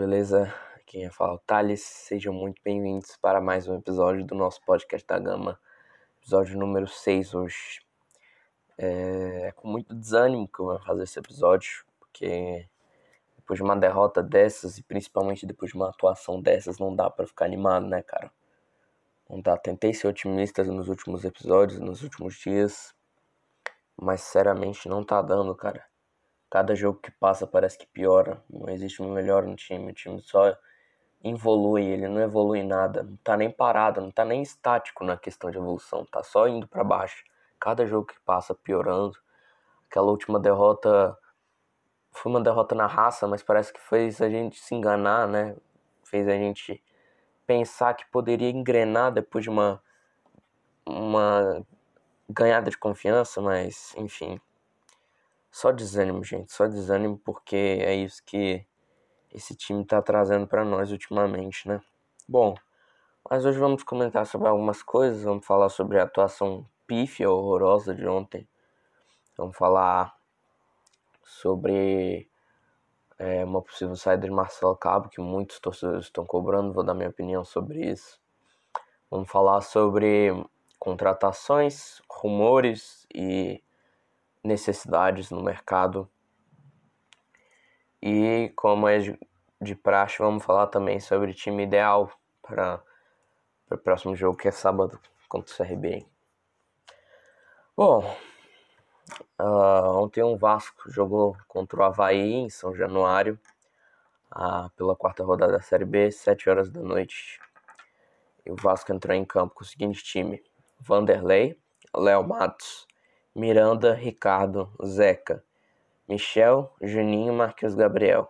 Beleza? Quem é fala o Thales, sejam muito bem-vindos para mais um episódio do nosso podcast da Gama, episódio número 6 hoje. É, é com muito desânimo que eu vou fazer esse episódio, porque depois de uma derrota dessas e principalmente depois de uma atuação dessas, não dá para ficar animado, né, cara? Não dá. Tentei ser otimista nos últimos episódios, nos últimos dias, mas sinceramente não tá dando, cara. Cada jogo que passa parece que piora. Não existe um melhor no time. O time só evolui, ele não evolui nada. Não tá nem parado, não tá nem estático na questão de evolução. Tá só indo para baixo. Cada jogo que passa piorando. Aquela última derrota foi uma derrota na raça, mas parece que fez a gente se enganar, né? Fez a gente pensar que poderia engrenar depois de uma uma ganhada de confiança, mas enfim, só desânimo, gente. Só desânimo porque é isso que esse time tá trazendo para nós ultimamente, né? Bom, mas hoje vamos comentar sobre algumas coisas. Vamos falar sobre a atuação pífia, horrorosa de ontem. Vamos falar sobre é, uma possível saída de Marcelo Cabo, que muitos torcedores estão cobrando. Vou dar minha opinião sobre isso. Vamos falar sobre contratações, rumores e necessidades no mercado. E como é de, praxe, vamos falar também sobre o time ideal para o próximo jogo, que é sábado contra o CRB. Bom, uh, ontem um Vasco jogou contra o Havaí em São Januário, uh, pela quarta rodada da Série B, 7 horas da noite. E o Vasco entrou em campo com o seguinte time: Vanderlei, Léo Matos, Miranda, Ricardo, Zeca, Michel, Juninho, Marquinhos Gabriel,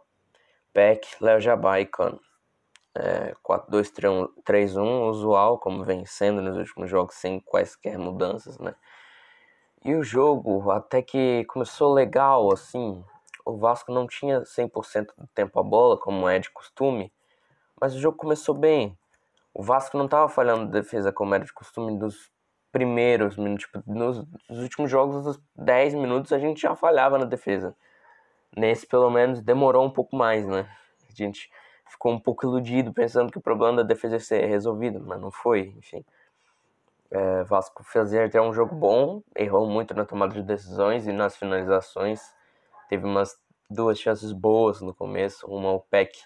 Peck, Léo Jabá e Cano. É, 4-2-3-1, usual, como vem sendo nos últimos jogos, sem quaisquer mudanças, né? E o jogo até que começou legal, assim. O Vasco não tinha 100% do tempo a bola, como é de costume, mas o jogo começou bem. O Vasco não estava falhando de defesa como era de costume dos primeiros minutos. Tipo, nos, últimos jogos, nos 10 minutos, a gente já falhava na defesa. Nesse, pelo menos, demorou um pouco mais, né? A gente ficou um pouco iludido, pensando que o problema da defesa ia ser resolvido, mas não foi, enfim. É, Vasco fazia até um jogo bom, errou muito na tomada de decisões e nas finalizações. Teve umas duas chances boas no começo, uma o Peck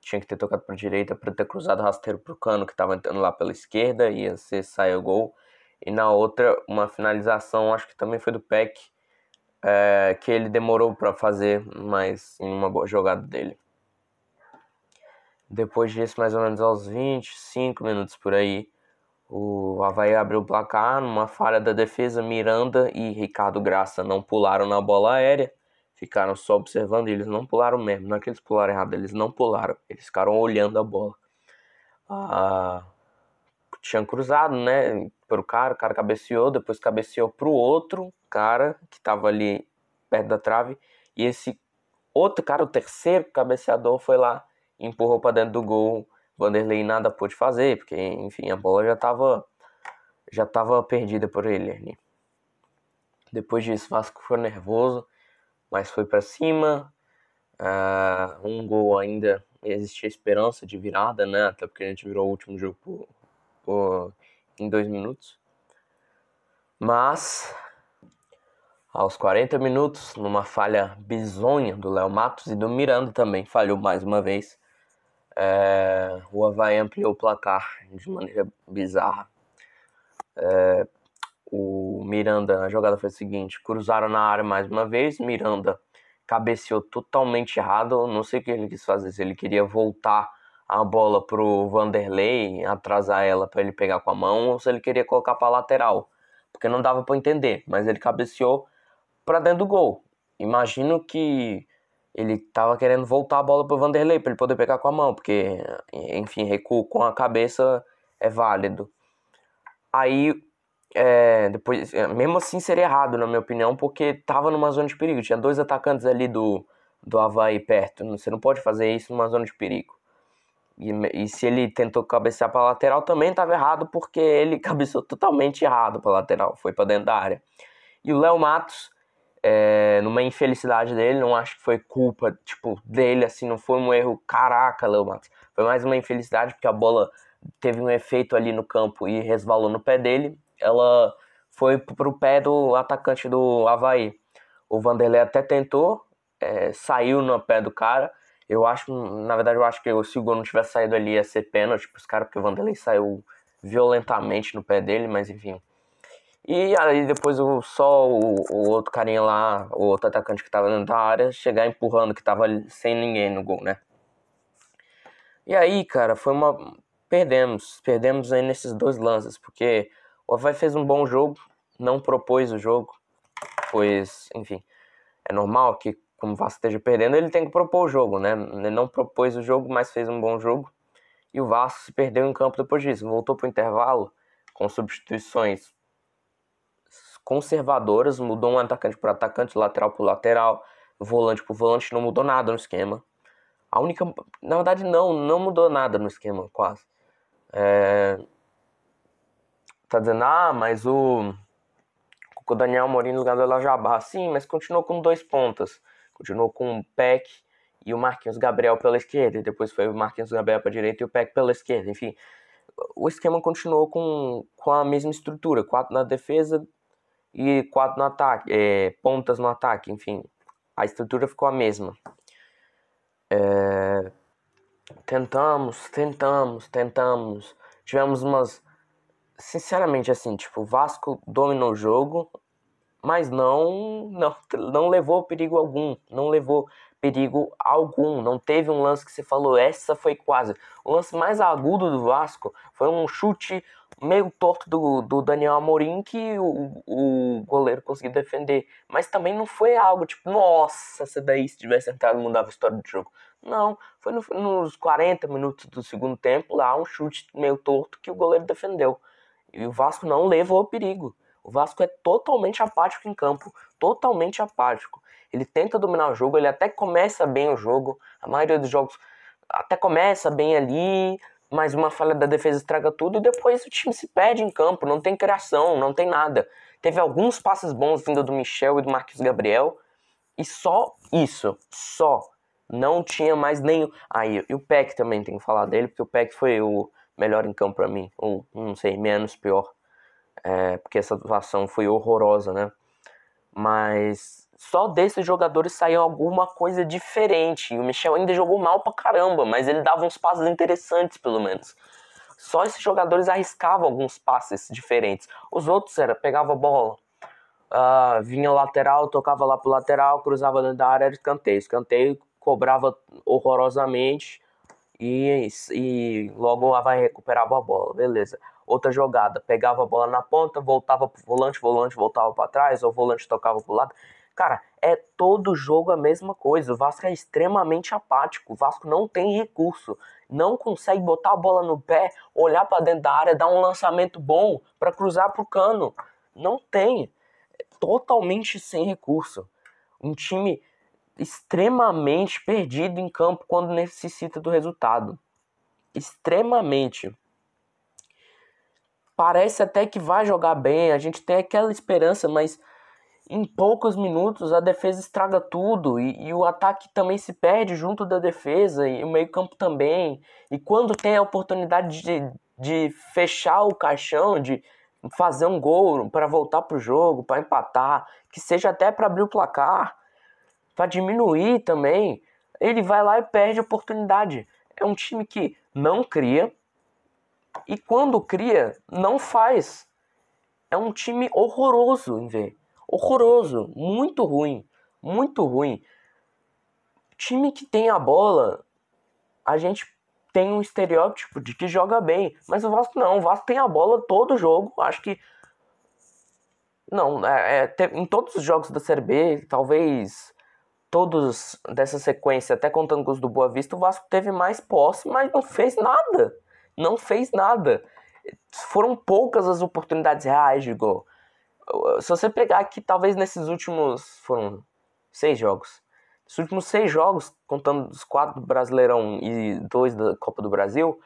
tinha que ter tocado para direita para ter cruzado rasteiro pro Cano que estava entrando lá pela esquerda, ia ser sair o gol e na outra uma finalização, acho que também foi do Peck, é, que ele demorou para fazer, mas em uma boa jogada dele. Depois disso, mais ou menos aos 25 minutos por aí, o Havaí abriu o placar numa falha da defesa. Miranda e Ricardo Graça não pularam na bola aérea, ficaram só observando e eles não pularam mesmo. Não é que eles pularam errado, eles não pularam, eles ficaram olhando a bola. Ah, tinham cruzado, né? Pro cara, o cara cabeceou, depois cabeceou pro outro cara que tava ali perto da trave. E esse outro cara, o terceiro cabeceador, foi lá e empurrou para dentro do gol. Vanderlei nada pôde fazer, porque, enfim, a bola já tava, já tava perdida por ele ali. Depois disso, Vasco ficou nervoso, mas foi para cima. Uh, um gol ainda existia esperança de virada, né? Até porque a gente virou o último jogo por por, em dois minutos. Mas, aos 40 minutos, numa falha bizonha do Léo Matos e do Miranda também, falhou mais uma vez. É, o Havaí ampliou o placar de maneira bizarra. É, o Miranda, a jogada foi a seguinte: cruzaram na área mais uma vez. Miranda cabeceou totalmente errado. Não sei o que ele quis fazer, se ele queria voltar a bola pro Vanderlei, atrasar ela para ele pegar com a mão, ou se ele queria colocar para lateral, porque não dava para entender, mas ele cabeceou para dentro do gol. Imagino que ele tava querendo voltar a bola pro Vanderlei para ele poder pegar com a mão, porque enfim, recuo com a cabeça é válido. Aí é, depois, é, mesmo assim seria errado na minha opinião, porque tava numa zona de perigo, tinha dois atacantes ali do do Havaí perto, você não pode fazer isso numa zona de perigo. E, e se ele tentou cabecear para lateral, também estava errado, porque ele cabeceou totalmente errado para lateral, foi para dentro da área. E o Léo Matos é, numa infelicidade dele, não acho que foi culpa, tipo, dele, assim, não foi um erro, caraca, Leo Matos. Foi mais uma infelicidade porque a bola teve um efeito ali no campo e resvalou no pé dele. Ela foi pro pé do atacante do Havaí. O Vanderlei até tentou, é, saiu no pé do cara. Eu acho, na verdade, eu acho que se o gol não tivesse saído ali ia ser pênalti pros caras, porque o Vanderlei saiu violentamente no pé dele, mas enfim. E aí depois o, só o, o outro carinha lá, o outro atacante que tava dentro da área, chegar empurrando, que tava sem ninguém no gol, né? E aí, cara, foi uma. Perdemos. Perdemos aí nesses dois lances, porque o Havaí fez um bom jogo, não propôs o jogo, pois, enfim, é normal que, como o Vasco esteja perdendo, ele tem que propor o jogo, né? Ele não propôs o jogo, mas fez um bom jogo. E o Vasco se perdeu em campo depois disso. Voltou pro intervalo com substituições conservadoras, mudou um atacante para atacante, lateral para lateral, volante para volante, não mudou nada no esquema. A única, na verdade não, não mudou nada no esquema, quase. É... Tá dizendo, ah, mas o, o Daniel Morim no lugar do Lajabá, sim, mas continuou com dois pontas, continuou com o Peck e o Marquinhos Gabriel pela esquerda, e depois foi o Marquinhos Gabriel para direita e o Peck pela esquerda, enfim. O esquema continuou com, com a mesma estrutura, quatro na defesa, e quatro no ataque, é, pontas no ataque, enfim, a estrutura ficou a mesma. É, tentamos, tentamos, tentamos, tivemos umas, sinceramente assim, tipo, o Vasco dominou o jogo, mas não, não, não levou perigo algum, não levou perigo algum, não teve um lance que você falou, essa foi quase. O lance mais agudo do Vasco foi um chute meio torto do, do Daniel Amorim que o, o goleiro conseguiu defender. Mas também não foi algo tipo, nossa, se daí se tivesse entrado mudava a história do jogo. Não, foi no, nos 40 minutos do segundo tempo lá, um chute meio torto que o goleiro defendeu. E o Vasco não levou perigo. O Vasco é totalmente apático em campo, totalmente apático. Ele tenta dominar o jogo, ele até começa bem o jogo. A maioria dos jogos até começa bem ali, mas uma falha da defesa estraga tudo e depois o time se perde em campo, não tem criação, não tem nada. Teve alguns passes bons vindo do Michel e do Marquinhos Gabriel e só isso, só. Não tinha mais nenhum. Aí, e o Peck também tem que falar dele, porque o Peck foi o melhor em campo para mim, ou não sei, menos pior. É, porque essa atuação foi horrorosa, né? Mas só desses jogadores saiu alguma coisa diferente. O Michel ainda jogou mal pra caramba, mas ele dava uns passes interessantes, pelo menos. Só esses jogadores arriscavam alguns passes diferentes. Os outros era pegava a bola, uh, vinha lateral, tocava lá pro lateral, cruzava dentro da área, era escanteio. Escanteio cobrava horrorosamente e, e logo vai recuperava a bola, beleza. Outra jogada, pegava a bola na ponta, voltava pro volante, volante voltava para trás, ou volante tocava pro lado. Cara, é todo jogo a mesma coisa. O Vasco é extremamente apático. O Vasco não tem recurso. Não consegue botar a bola no pé, olhar para dentro da área, dar um lançamento bom para cruzar pro cano. Não tem. É totalmente sem recurso. Um time extremamente perdido em campo quando necessita do resultado. Extremamente. Parece até que vai jogar bem, a gente tem aquela esperança, mas em poucos minutos a defesa estraga tudo e, e, o ataque também se perde junto da defesa e o meio-campo também. E quando tem a oportunidade de, de fechar o caixão, de fazer um gol para voltar pro jogo, para empatar, que seja até para abrir o placar, para diminuir também, ele vai lá e perde a oportunidade. É um time que não cria e quando cria, não faz. É um time horroroso em ver horroroso, muito ruim, muito ruim. Time que tem a bola, a gente tem um estereótipo de que joga bem, mas o Vasco não, o Vasco tem a bola todo jogo, acho que não, é, é, em todos os jogos da Série B, talvez todos dessa sequência, até contando com os do Boa Vista, o Vasco teve mais posse, mas não fez nada. Não fez nada. Foram poucas as oportunidades reais de gol se você pegar aqui, talvez nesses últimos. Foram seis jogos. Nos últimos seis jogos, contando os quatro do Brasileirão e dois da Copa do Brasil,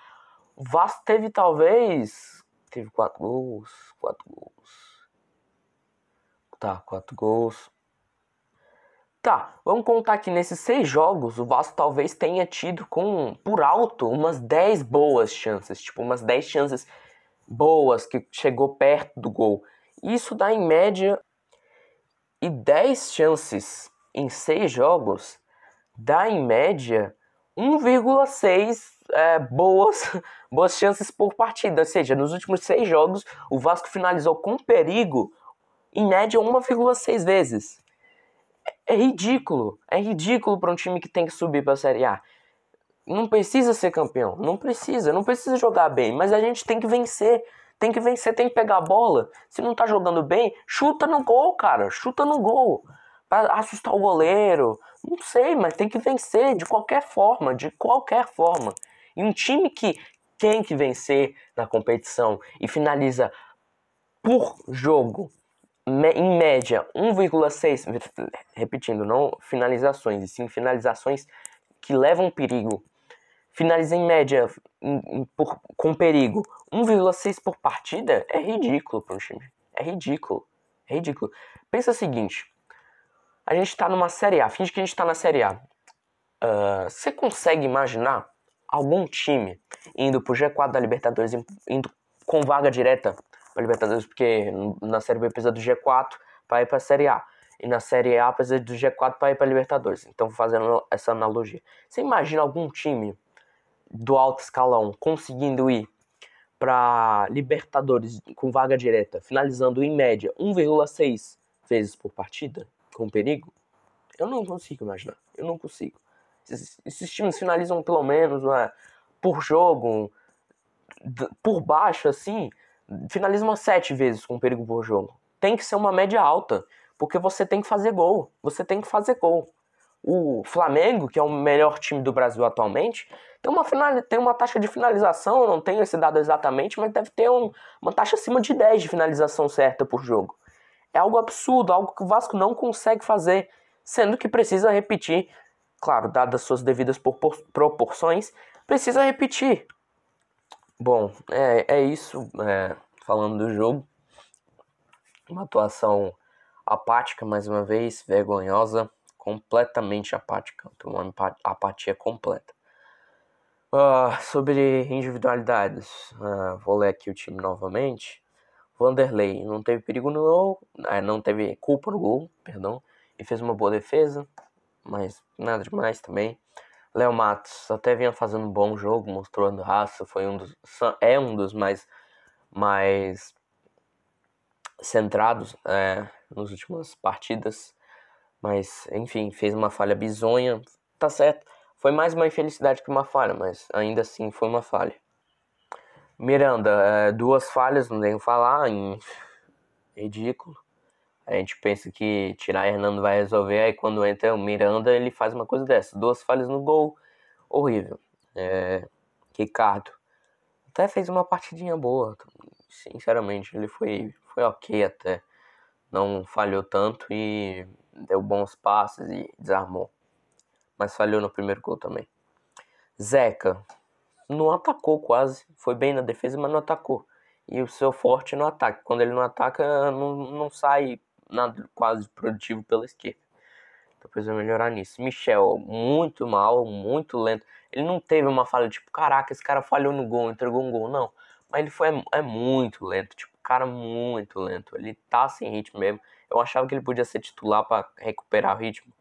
o Vasco teve talvez. Teve quatro gols. Quatro gols. Tá, quatro gols. Tá, vamos contar que nesses seis jogos o Vasco talvez tenha tido com por alto umas 10 boas chances, tipo umas 10 chances boas que chegou perto do gol. Isso dá em média e 10 chances em seis jogos dá em média 1,6 é, boas, boas chances por partida. Ou seja, nos últimos seis jogos o Vasco finalizou com perigo em média 1,6 vezes. É ridículo. É ridículo para um time que tem que subir para a Série A. Não precisa ser campeão. Não precisa. Não precisa jogar bem. Mas a gente tem que vencer. Tem que vencer, tem que pegar a bola. Se não tá jogando bem, chuta no gol, cara. Chuta no gol. Pra assustar o goleiro. Não sei, mas tem que vencer de qualquer forma. De qualquer forma. E um time que tem que vencer na competição e finaliza por jogo em média 1,6, repetindo, não finalizações, e sim finalizações que levam perigo. Finaliza em média em, por, com perigo 1,6 por partida é ridículo para um time. É ridículo. É ridículo. Pensa o seguinte: a gente está numa Série A, finge que a gente está na Série A. Uh, você consegue imaginar algum time indo pro G4 da Libertadores, indo com vaga direta para Libertadores, porque na Série B precisa do G4 para ir para a Série A. E na Série A precisa do G4 para ir para Libertadores. Então, fazendo essa analogia. Você imagina algum time do alto escalão conseguindo ir para Libertadores com vaga direta, finalizando em média 1,6 vezes por partida, com perigo? Eu não consigo imaginar. Eu não consigo. Esses, esses times finalizam pelo menos né, por jogo, por baixo, assim, finaliza sete vezes com perigo por jogo. Tem que ser uma média alta, porque você tem que fazer gol. Você tem que fazer gol. O Flamengo, que é o melhor time do Brasil atualmente, tem uma, final, tem uma taxa de finalização, eu não tenho esse dado exatamente, mas deve ter um, uma taxa acima de 10 de finalização certa por jogo. É algo absurdo, algo que o Vasco não consegue fazer, sendo que precisa repetir, claro, dadas suas devidas proporções, precisa repetir. Bom, é, é isso. É, falando do jogo. Uma atuação apática, mais uma vez, vergonhosa, completamente apática. Uma apatia completa. Uh, sobre individualidades, uh, vou ler aqui o time novamente. Vanderlei não teve perigo no gol, uh, não teve culpa no gol, perdão, e fez uma boa defesa, mas nada demais também. Léo Matos até vinha fazendo um bom jogo, mostrando raça, foi um dos, é um dos mais, mais centrados é, nas últimas partidas. Mas, enfim, fez uma falha bizonha. Tá certo. Foi mais uma infelicidade que uma falha, mas ainda assim foi uma falha. Miranda, é, duas falhas, não tenho que falar, em... ridículo. A gente pensa que tirar Hernando vai resolver, aí quando entra o Miranda, ele faz uma coisa dessa. Duas falhas no gol, horrível. É, Ricardo até fez uma partidinha boa, sinceramente, ele foi, foi ok até. Não falhou tanto e deu bons passes e desarmou. Mas falhou no primeiro gol também. Zeca não atacou quase, foi bem na defesa, mas não atacou. E o seu forte no ataque. Quando ele não ataca, não, não sai nada quase produtivo pela esquerda. Então precisa melhorar nisso. Michel, muito mal, muito lento. Ele não teve uma falha tipo, caraca, esse cara falhou no gol, entregou um gol, não. Mas ele foi é muito lento, tipo, cara muito lento. Ele tá sem ritmo mesmo. Eu achava que ele podia ser titular para recuperar o ritmo.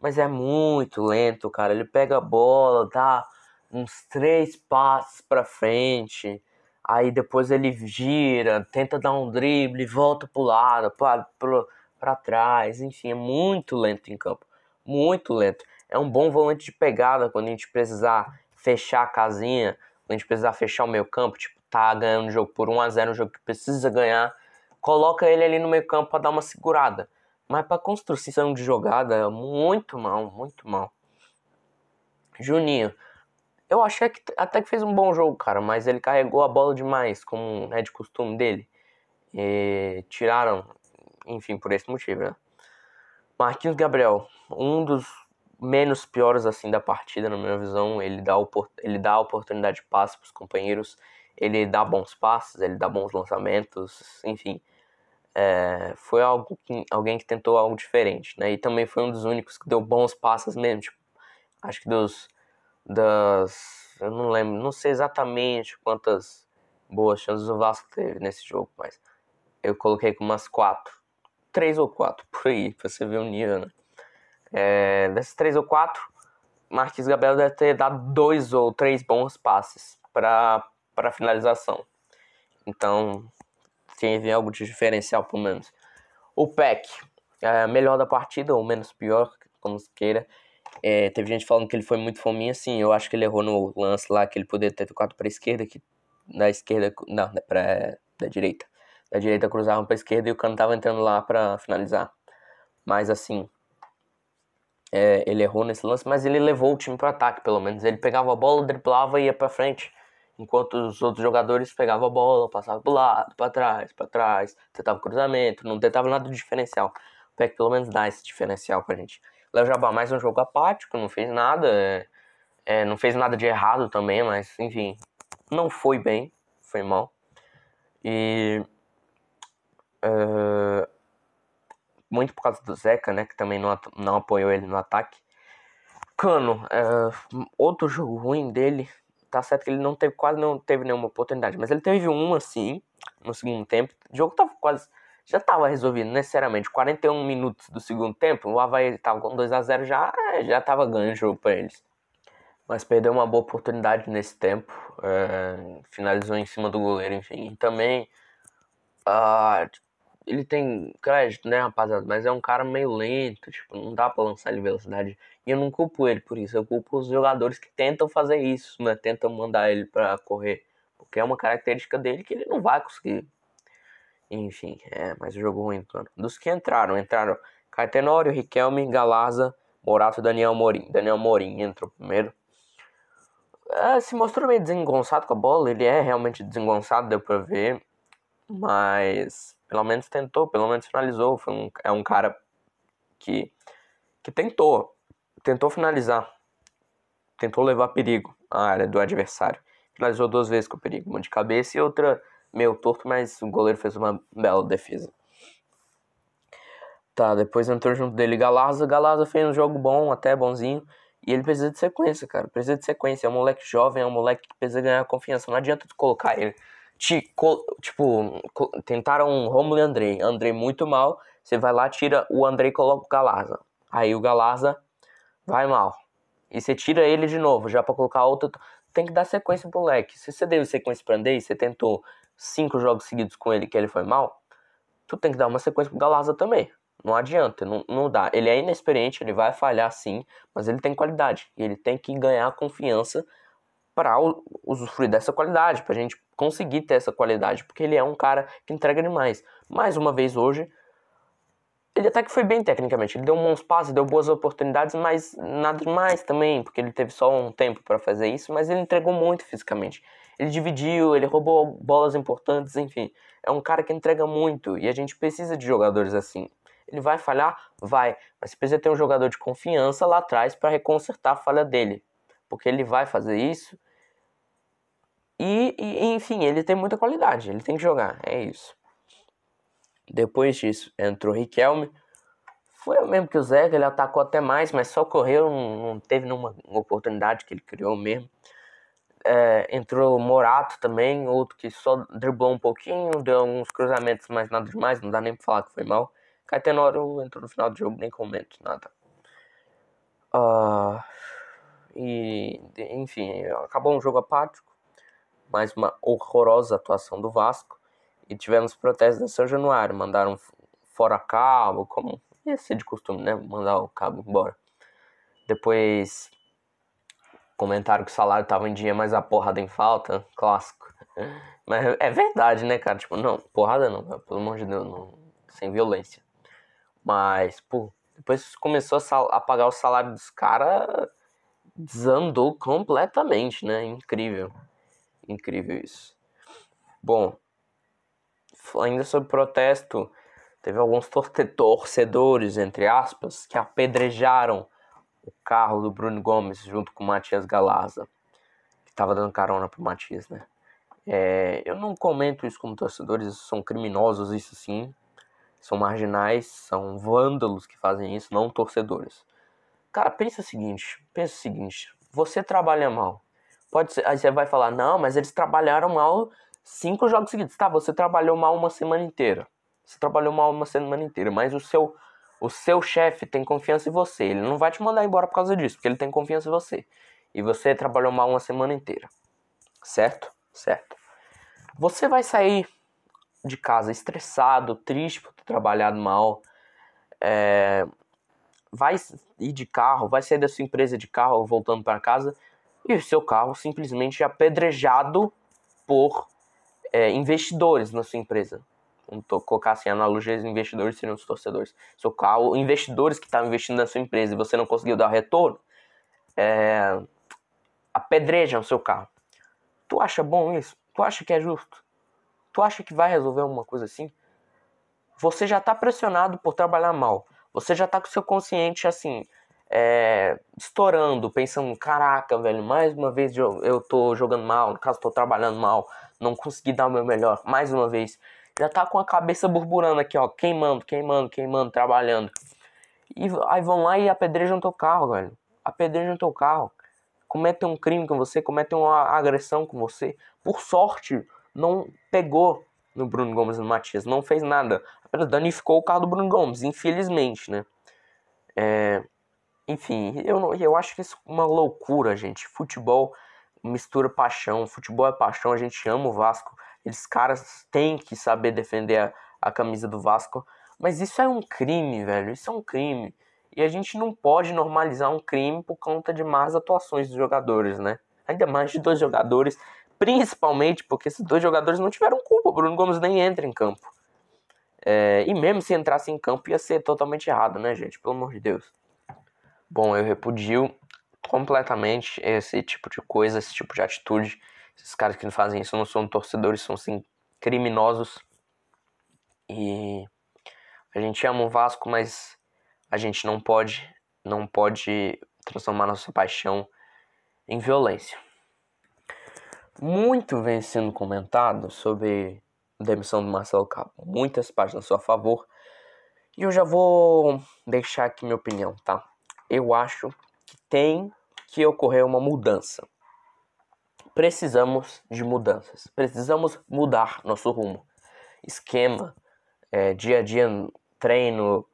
Mas é muito lento, cara. Ele pega a bola, dá uns três passos para frente. Aí depois ele gira, tenta dar um drible, volta pro lado, para trás. Enfim, é muito lento em campo. Muito lento. É um bom volante de pegada quando a gente precisar fechar a casinha, quando a gente precisar fechar o meio campo, tipo, tá ganhando o jogo por 1 a 0 um jogo que precisa ganhar, coloca ele ali no meio campo para dar uma segurada. Mas para construção de jogada, muito mal, muito mal. Juninho, eu achei que até que fez um bom jogo, cara, mas ele carregou a bola demais, como é de costume dele. E tiraram, enfim, por esse motivo, né? Marquinhos Gabriel, um dos menos piores assim da partida, na minha visão, ele dá, ele dá oportunidade de passe para os companheiros, ele dá bons passes, ele dá bons lançamentos, enfim. é, foi algo que, alguém que tentou algo diferente, né? E também foi um dos únicos que deu bons passes mesmo. Tipo, acho que dos das eu não lembro, não sei exatamente quantas boas chances o Vasco teve nesse jogo, mas eu coloquei com umas quatro, três ou quatro por aí, pra você ver o nível, né? É, dessas três ou quatro, Marquinhos Gabriel deve ter dado dois ou três bons passes para finalização. Então, teve algo de diferencial, pelo menos. O Peck, é, melhor da partida, ou menos pior, como se queira. É, teve gente falando que ele foi muito fominha, sim. Eu acho que ele errou no lance lá, que ele poderia ter tocado para a esquerda, que da esquerda, não, pra, da direita. Da direita cruzavam para a esquerda e o cano tava entrando lá para finalizar. Mas assim, é, ele errou nesse lance, mas ele levou o time para ataque, pelo menos. Ele pegava a bola, driblava e ia para frente. Enquanto os outros jogadores pegavam a bola, passavam pro lado, para trás, para trás, tentavam cruzamento, não tentava nada de diferencial. O PEC pelo menos dá esse diferencial pra gente. Léo Jabá mais um jogo apático, não fez nada, é, é, não fez nada de errado também, mas enfim, não foi bem, foi mal. E. Uh, muito por causa do Zeca, né? Que também não, não apoiou ele no ataque. Cano, uh, outro jogo ruim dele. Tá certo que ele não teve, quase não teve nenhuma oportunidade, mas ele teve uma assim no segundo tempo. O jogo tava quase. Já tava resolvido, necessariamente. 41 minutos do segundo tempo, o Havaí tava com 2 a 0 já, já tava ganho o jogo pra eles mas perdeu uma boa oportunidade nesse tempo. É, finalizou em cima do goleiro, enfim. E também uh, ele tem crédito, né, rapaziada? Mas é um cara meio lento, tipo, não dá pra lançar ele velocidade. E eu não culpo ele por isso, eu culpo os jogadores que tentam fazer isso, né? Tentam mandar ele pra correr. Porque é uma característica dele que ele não vai conseguir. Enfim, é, mas o jogo ruim, mano. Dos que entraram, entraram Caetenório, Riquelme, Galaza, Morato e Daniel Morim. Daniel Morim entrou primeiro é, se mostrou meio desengonçado com a bola, ele é realmente desengonçado, deu pra ver, mas pelo menos tentou, pelo menos finalizou, foi um, é um cara que, que tentou, tentou finalizar, tentou levar perigo à área do adversário, finalizou duas vezes com perigo, uma de cabeça e outra meio torto, mas o goleiro fez uma bela defesa. Tá, depois entrou junto dele Galaza. Galaza fez um jogo bom, até bonzinho. E ele precisa de sequência, cara. Precisa de sequência. É um moleque jovem, é um moleque que precisa ganhar confiança. Não adianta tu colocar ele. Te, tipo, tentaram Romulo e Andrei. Andrei muito mal. Você vai lá, tira o Andrei e coloca o Galarza. Aí o Galarza vai mal. E você tira ele de novo, já para colocar outro. Tem que dar sequência pro moleque. Se você deu sequência pro Andrei, você tentou cinco jogos seguidos com ele que ele foi mal, tu tem que dar uma sequência pro Galarza também. Não adianta, não, não dá. Ele é inexperiente, ele vai falhar sim, mas ele tem qualidade. E ele tem que ganhar confiança para usufruir dessa qualidade, para a gente conseguir ter essa qualidade, porque ele é um cara que entrega demais. Mais uma vez hoje, ele até que foi bem tecnicamente, ele deu bons passes, deu boas oportunidades, mas nada demais também, porque ele teve só um tempo para fazer isso, mas ele entregou muito fisicamente. Ele dividiu, ele roubou bolas importantes, enfim. É um cara que entrega muito e a gente precisa de jogadores assim. Ele vai falhar? Vai. Mas precisa ter um jogador de confiança lá atrás para reconsertar a falha dele. Porque ele vai fazer isso. E, e, enfim, ele tem muita qualidade. Ele tem que jogar. É isso. Depois disso, entrou Riquelme. Foi o mesmo que o Zé, ele atacou até mais, mas só correu, não, não teve nenhuma oportunidade que ele criou mesmo. É, entrou Morato também, outro que só driblou um pouquinho, deu alguns cruzamentos, mas nada demais, não dá nem pra falar que foi mal. Caetano entrou no final do jogo, nem comento nada. Uh, e, enfim, acabou um jogo apático. Mais uma horrorosa atuação do Vasco. E tivemos protestos em São Januário. Mandaram fora cabo, como ia ser de costume, né? Mandar o cabo embora. Depois comentaram que o salário tava em dia, mas a porrada em falta. Clássico. Mas é verdade, né, cara? Tipo, não, porrada não, pelo amor de Deus, não, sem violência. Mas, pô, depois começou a, pagar o salário dos caras, desandou completamente, né? Incrível. Incrível isso. Bom, ainda sobre protesto, teve alguns torcedores, entre aspas, que apedrejaram o carro do Bruno Gomes junto com o Matias Galaza, que estava dando carona pro Matias, né? É, eu não comento isso como torcedores, são criminosos, isso sim, são marginais, são vândalos que fazem isso, não torcedores. Cara, pensa o seguinte, pensa o seguinte, você trabalha mal. Pode ser, aí você vai falar, não, mas eles trabalharam mal cinco jogos seguidos. Tá, você trabalhou mal uma semana inteira. Você trabalhou mal uma semana inteira, mas o seu o seu chefe tem confiança em você. Ele não vai te mandar embora por causa disso, porque ele tem confiança em você. E você trabalhou mal uma semana inteira. Certo? Certo. Você vai sair de casa estressado, triste por ter trabalhado mal. É, vai ir de carro, vai sair da sua empresa de carro voltando para casa e o seu carro simplesmente é apedrejado por é, investidores na sua empresa. Colocar assim, a analogia de investidores seriam os torcedores. Seu carro, investidores que estavam investindo na sua empresa e você não conseguiu dar retorno, é, apedrejam o seu carro. Tu acha bom isso? Tu acha que é justo? Tu acha que vai resolver alguma coisa assim? Você já está pressionado por trabalhar mal. Você já está com seu consciente assim, é, estourando, pensando, caraca, velho, mais uma vez eu, eu tô jogando mal, no caso tô trabalhando mal, não consegui dar o meu melhor, mais uma vez. Já tá com a cabeça burburando aqui, ó, queimando, queimando, queimando, trabalhando. E aí vão lá e apedrejam teu carro, velho. Apedrejam teu carro. Cometem um crime com você, cometem uma agressão com você. Por sorte, não pegou no Bruno Gomes e no Matias, não fez nada. Apenas danificou o carro do Bruno Gomes, infelizmente, né? É, enfim, eu, eu acho que isso é uma loucura, gente. Futebol mistura paixão, futebol é paixão, a gente ama o Vasco. Esses caras têm que saber defender a, a camisa do Vasco. Mas isso é um crime, velho. Isso é um crime. E a gente não pode normalizar um crime por conta de más atuações dos jogadores, né? Ainda mais de dois jogadores, principalmente porque esses dois jogadores não tiveram culpa. O Bruno Gomes nem entra em campo. É, e mesmo se entrasse em campo ia ser totalmente errado, né, gente? Pelo amor de Deus. Bom, eu repudio completamente esse tipo de coisa, esse tipo de atitude. Esses caras que fazem isso não são torcedores, são sim criminosos. E a gente ama o Vasco, mas a gente não pode, não pode transformar nossa paixão em violência. Muito vem sendo comentado sobre a demissão do Marcelo Cabo. Muitas páginas a seu favor. E eu já vou deixar aqui minha opinião, tá? eu acho que tem que ocorrer uma mudança. Precisamos de mudanças. Precisamos mudar nosso rumo. Esquema, é, dia a dia, treino,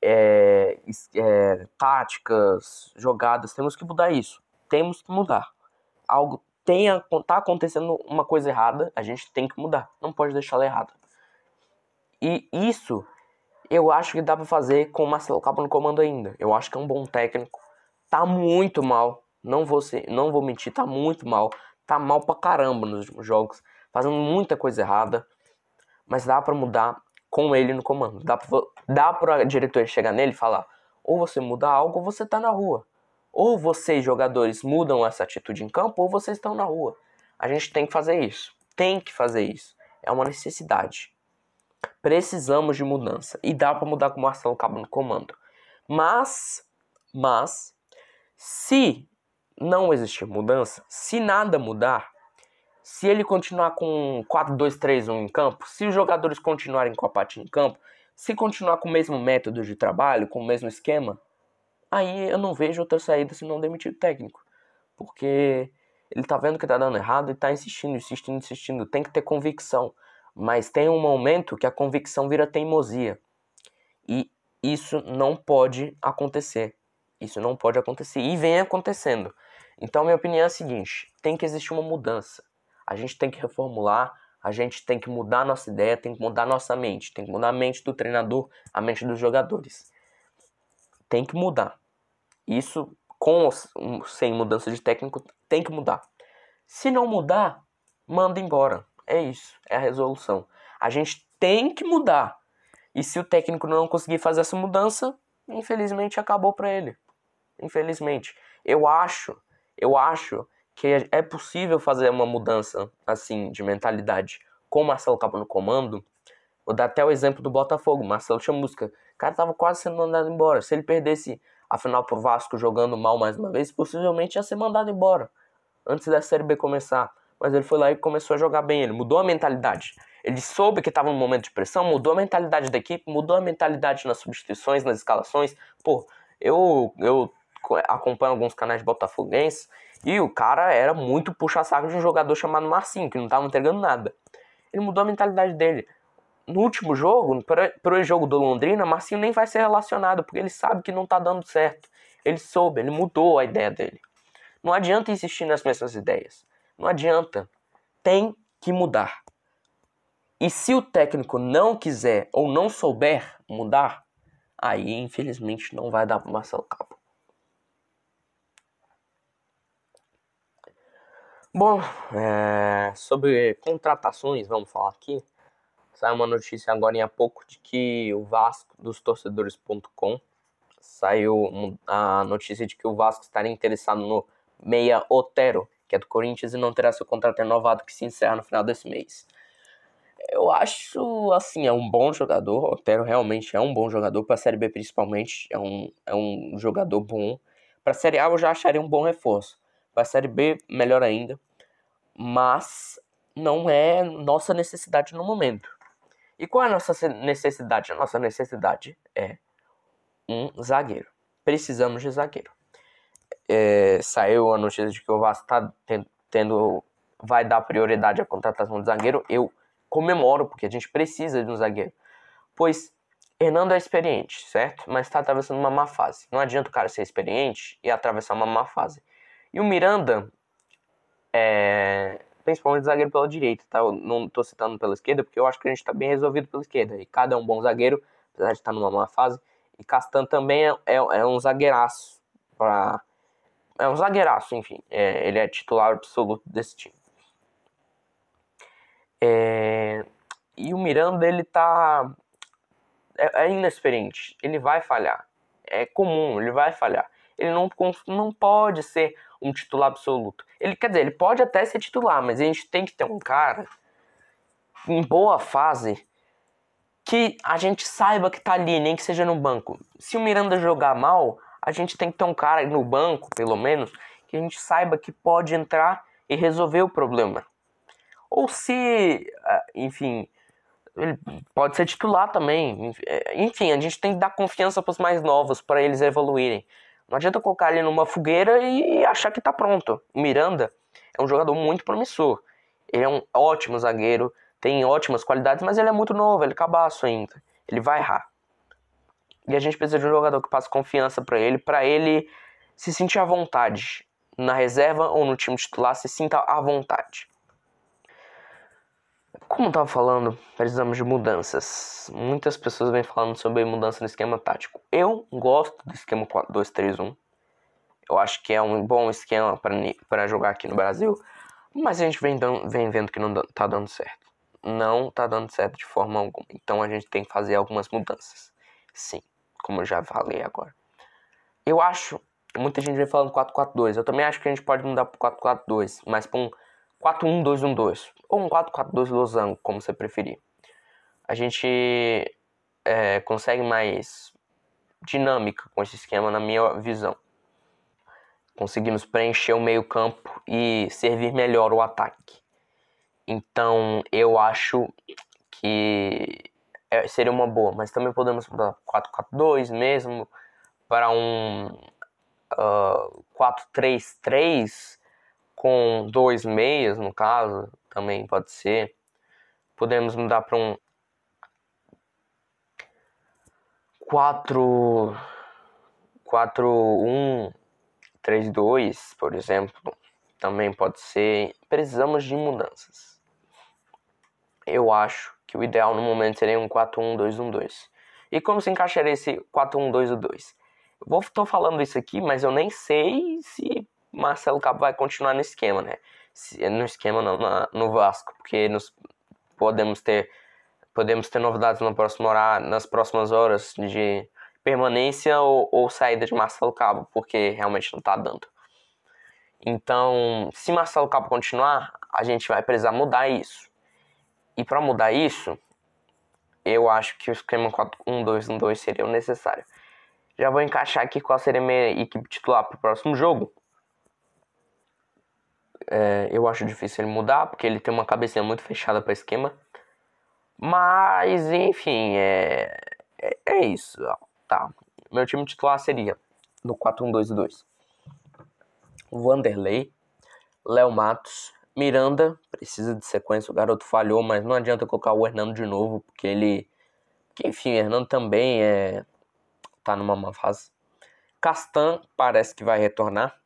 é, é, táticas, jogadas. Temos que mudar isso. Temos que mudar. Algo tem tá acontecendo uma coisa errada, a gente tem que mudar. Não pode deixar ela errada. E isso eu acho que dá para fazer com o Marcelo Cabo no comando ainda. Eu acho que é um bom técnico. Tá muito mal. Não vou, ser, não vou mentir, tá muito mal. Tá mal pra caramba nos últimos jogos. Fazendo muita coisa errada. Mas dá para mudar com ele no comando. Dá pra, dá pra diretor chegar nele e falar: ou você muda algo ou você tá na rua. Ou vocês, jogadores, mudam essa atitude em campo ou vocês estão na rua. A gente tem que fazer isso. Tem que fazer isso. É uma necessidade. Precisamos de mudança. E dá para mudar com o Marcelo Cabo no comando. Mas, mas, se não existir mudança, se nada mudar, se ele continuar com 4-2-3-1 em campo, se os jogadores continuarem com a patinha em campo, se continuar com o mesmo método de trabalho, com o mesmo esquema, aí eu não vejo outra saída se não demitir o técnico. Porque ele tá vendo que tá dando errado e tá insistindo, insistindo, insistindo. Tem que ter convicção. Mas tem um momento que a convicção vira teimosia. E isso não pode acontecer. Isso não pode acontecer. E vem acontecendo. Então, minha opinião é a seguinte: tem que existir uma mudança. A gente tem que reformular, a gente tem que mudar a nossa ideia, tem que mudar a nossa mente, tem que mudar a mente do treinador, a mente dos jogadores. Tem que mudar. Isso, com ou sem mudança de técnico, tem que mudar. Se não mudar, manda embora. É isso, é a resolução. A gente tem que mudar. E se o técnico não conseguir fazer essa mudança, infelizmente acabou para ele. Infelizmente. Eu acho, eu acho que é possível fazer uma mudança assim de mentalidade com o Marcelo Cabo no comando. Vou dar até o exemplo do Botafogo. Marcelo Chamusca. O cara tava quase sendo mandado embora. Se ele perdesse a final pro Vasco jogando mal mais uma vez, possivelmente ia ser mandado embora antes da Série B começar Mas ele foi lá e começou a jogar bem, ele mudou a mentalidade. Ele soube que estava num momento de pressão, mudou a mentalidade da equipe, mudou a mentalidade nas substituições, nas escalações. Pô, eu, eu acompanho alguns canais de Botafoguense e o cara era muito puxa-saco de um jogador chamado Marcinho, que não estava entregando nada. Ele mudou a mentalidade dele. No último jogo, para o jogo do Londrina, Marcinho nem vai ser relacionado, porque ele sabe que não está dando certo. Ele soube, ele mudou a ideia dele. Não adianta insistir nas mesmas ideias. Não adianta. Tem que mudar. E se o técnico não quiser ou não souber mudar, aí infelizmente não vai dar para Marcelo Cabo. Bom, é, sobre contratações, vamos falar aqui. Saiu uma notícia agora há pouco de que o Vasco dos torcedores.com saiu a notícia de que o Vasco estaria interessado no meia Otero, que é do Corinthians, e não terá seu contrato renovado, que se encerra no final desse mês. Eu acho, assim, é um bom jogador. O Otero realmente é um bom jogador, para a Série B principalmente, é um, é um jogador bom. Para a Série A eu já acharia um bom reforço. Para a Série B, melhor ainda. Mas não é nossa necessidade no momento. E qual é a nossa necessidade? A nossa necessidade é um zagueiro. Precisamos de zagueiro é, saiu a notícia de que o Vasco está tendo, vai dar prioridade à contratação de zagueiro, eu comemoro, porque a gente precisa de um zagueiro. Pois Hernando é experiente, certo? Mas está atravessando uma má fase. Não adianta o cara ser experiente e atravessar uma má fase. E o Miranda, é, principalmente zagueiro pela direita, tá? Eu não estou citando pela esquerda, porque eu acho que a gente está bem resolvido pela esquerda. E cada é um bom zagueiro, apesar de estar numa má fase. E Castan também é, é, é um zagueiraço para é um zagueiraço, enfim. É, ele é titular absoluto desse time. É, e o Miranda, ele tá. É, é, inexperiente. Ele vai falhar. É comum, ele vai falhar. Ele não, não pode ser um titular absoluto. Ele quer dizer, ele pode até ser titular, mas a gente tem que ter um cara em boa fase que a gente saiba que tá ali, nem que seja no banco. Se o Miranda jogar mal, a gente tem que ter um cara no banco, pelo menos, que a gente saiba que pode entrar e resolver o problema. Ou se, ah, enfim, ele pode ser titular também. Enfim, a gente tem que dar confiança para os mais novos, para eles evoluírem. Não adianta colocar ele numa fogueira e achar que está pronto. O Miranda é um jogador muito promissor. Ele é um ótimo zagueiro, tem ótimas qualidades, mas ele é muito novo, ele é cabaço ainda. Ele vai errar. E a gente precisa de um jogador que passe confiança para ele, para ele se sentir à vontade. Na reserva ou no time titular, se sinta à vontade. Como eu estava falando, precisamos de mudanças. Muitas pessoas vêm falando sobre mudança no esquema tático. Eu gosto do esquema 4-2-3-1. Eu acho que é um bom esquema para jogar aqui no Brasil. Mas a gente vem, dando, vem vendo que não está dando certo. Não está dando certo de forma alguma. Então a gente tem que fazer algumas mudanças. Sim como eu já falei agora. Eu acho, muita gente vem falando 4-4-2, eu também acho que a gente pode mudar para 4-4-2, mas para um 4-1-2-1-2, ou um 4-4-2 losango, como você preferir. A gente é, consegue mais dinâmica com esse esquema, na minha visão. Conseguimos preencher o meio campo e servir melhor o ataque. Então eu acho que é, seria uma boa, mas também podemos mudar 4-4-2 mesmo para um uh, 4-3-3 com dois meias, no caso, também pode ser. Podemos mudar para um 4 4 1 3 2, por exemplo, também pode ser. Precisamos de mudanças. Eu acho que o ideal no momento seria um 4-1-2-1-2. E como se encaixaria esse 4-1-2-2? Eu estou falando isso aqui, mas eu nem sei se Marcelo Cabo vai continuar no esquema, né? No esquema não, na, no Vasco, porque nos, podemos ter podemos ter novidades no próximo horário, nas próximas horas de permanência ou, ou saída de Marcelo Cabo, porque realmente não está dando. Então, se Marcelo Cabo continuar, a gente vai precisar mudar isso. E para mudar isso, eu acho que o esquema 4-1-2-1-2 seria o necessário. Já vou encaixar aqui qual seria a minha equipe titular para o próximo jogo. É, eu acho difícil ele mudar, porque ele tem uma cabecinha muito fechada para esquema. Mas, enfim, é, é, é isso. Tá. Meu time titular seria no 4-1-2-2. Vanderlei, Léo Matos, Miranda, precisa de sequência, o garoto falhou, mas não adianta colocar o Hernando de novo, porque ele. Enfim, o Hernando também é. tá numa má fase. Castan parece que vai retornar.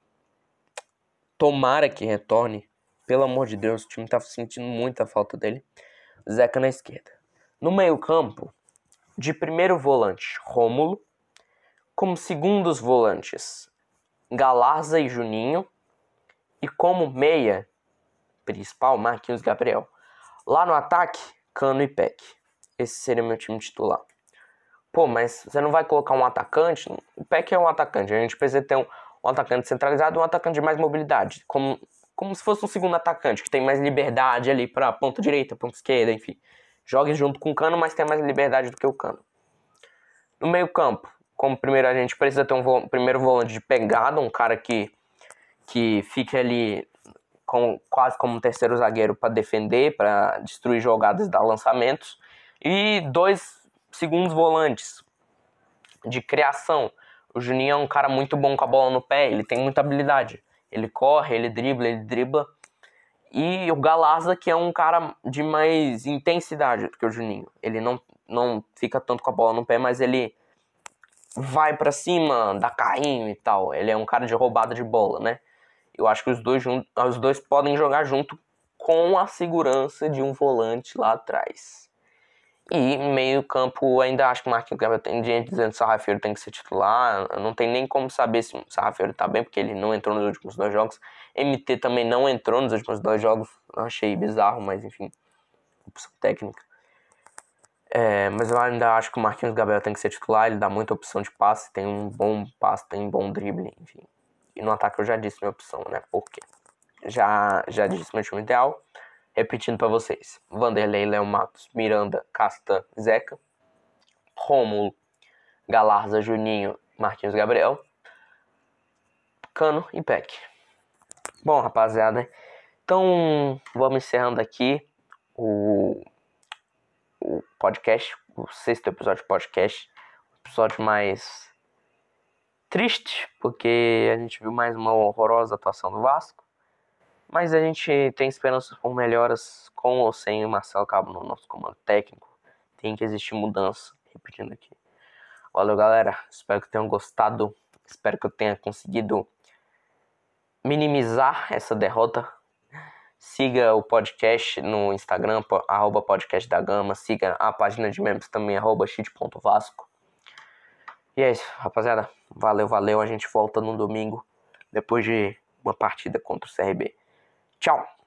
Tomara que retorne. Pelo amor de Deus, o time tá sentindo muita falta dele. Zeca na esquerda. No meio-campo, de primeiro volante, Rômulo. Como segundos volantes, Galarza e Juninho. E como meia principal, Marquinhos Gabriel. Lá no ataque, Cano e Peck. Esse seria meu time titular. Pô, mas você não vai colocar um atacante? O Peck é um atacante. A gente precisa ter um, um atacante centralizado e um atacante de mais mobilidade. Como, como se fosse um segundo atacante, que tem mais liberdade ali para ponta direita, ponta esquerda, enfim. Jogue junto com o Cano, mas tem mais liberdade do que o Cano. No meio campo, como primeiro a gente precisa ter um vo primeiro volante de pegada, um cara que, que fique ali com, quase como um terceiro zagueiro para defender, para destruir jogadas, dar lançamentos. E dois segundos volantes de criação. O Juninho é um cara muito bom com a bola no pé, ele tem muita habilidade. Ele corre, ele dribla, ele dribla. E o Galaza, que é um cara de mais intensidade do que o Juninho. Ele não, não fica tanto com a bola no pé, mas ele vai para cima, dá carrinho e tal. Ele é um cara de roubada de bola, né? Eu acho que os dois, os dois podem jogar junto com a segurança de um volante lá atrás. E meio campo, ainda acho que o Marquinhos Gabriel tem gente dizendo que o Sarrafeiro tem que ser titular. Não tem nem como saber se o Sarrafeiro tá bem, porque ele não entrou nos últimos dois jogos. MT também não entrou nos últimos dois jogos. Eu achei bizarro, mas enfim, opção técnica. É, mas eu ainda acho que o Marquinhos Gabriel tem que ser titular. Ele dá muita opção de passe, tem um bom passe, tem um bom drible, enfim. E no ataque eu já disse minha opção, né? Por quê? Já, já disse meu time ideal. Repetindo para vocês: Vanderlei, Léo Matos, Miranda, Castan, Zeca, Rômulo, Galarza, Juninho, Marquinhos Gabriel, Cano e Peck. Bom, rapaziada, então vamos encerrando aqui o, o podcast, o sexto episódio do podcast, episódio mais triste, porque a gente viu mais uma horrorosa atuação do Vasco. Mas a gente tem esperanças por melhoras com ou sem o Marcelo Cabo no nosso comando técnico. Tem que existir mudança, repetindo aqui. Valeu, galera. Espero que tenham gostado. Espero que eu tenha conseguido minimizar essa derrota. Siga o podcast no Instagram, arroba podcast da Gama. Siga a página de membros também, arroba shit.vasco. E é isso, rapaziada. Valeu, valeu. A gente volta no domingo, depois de uma partida contra o CRB. Tchau.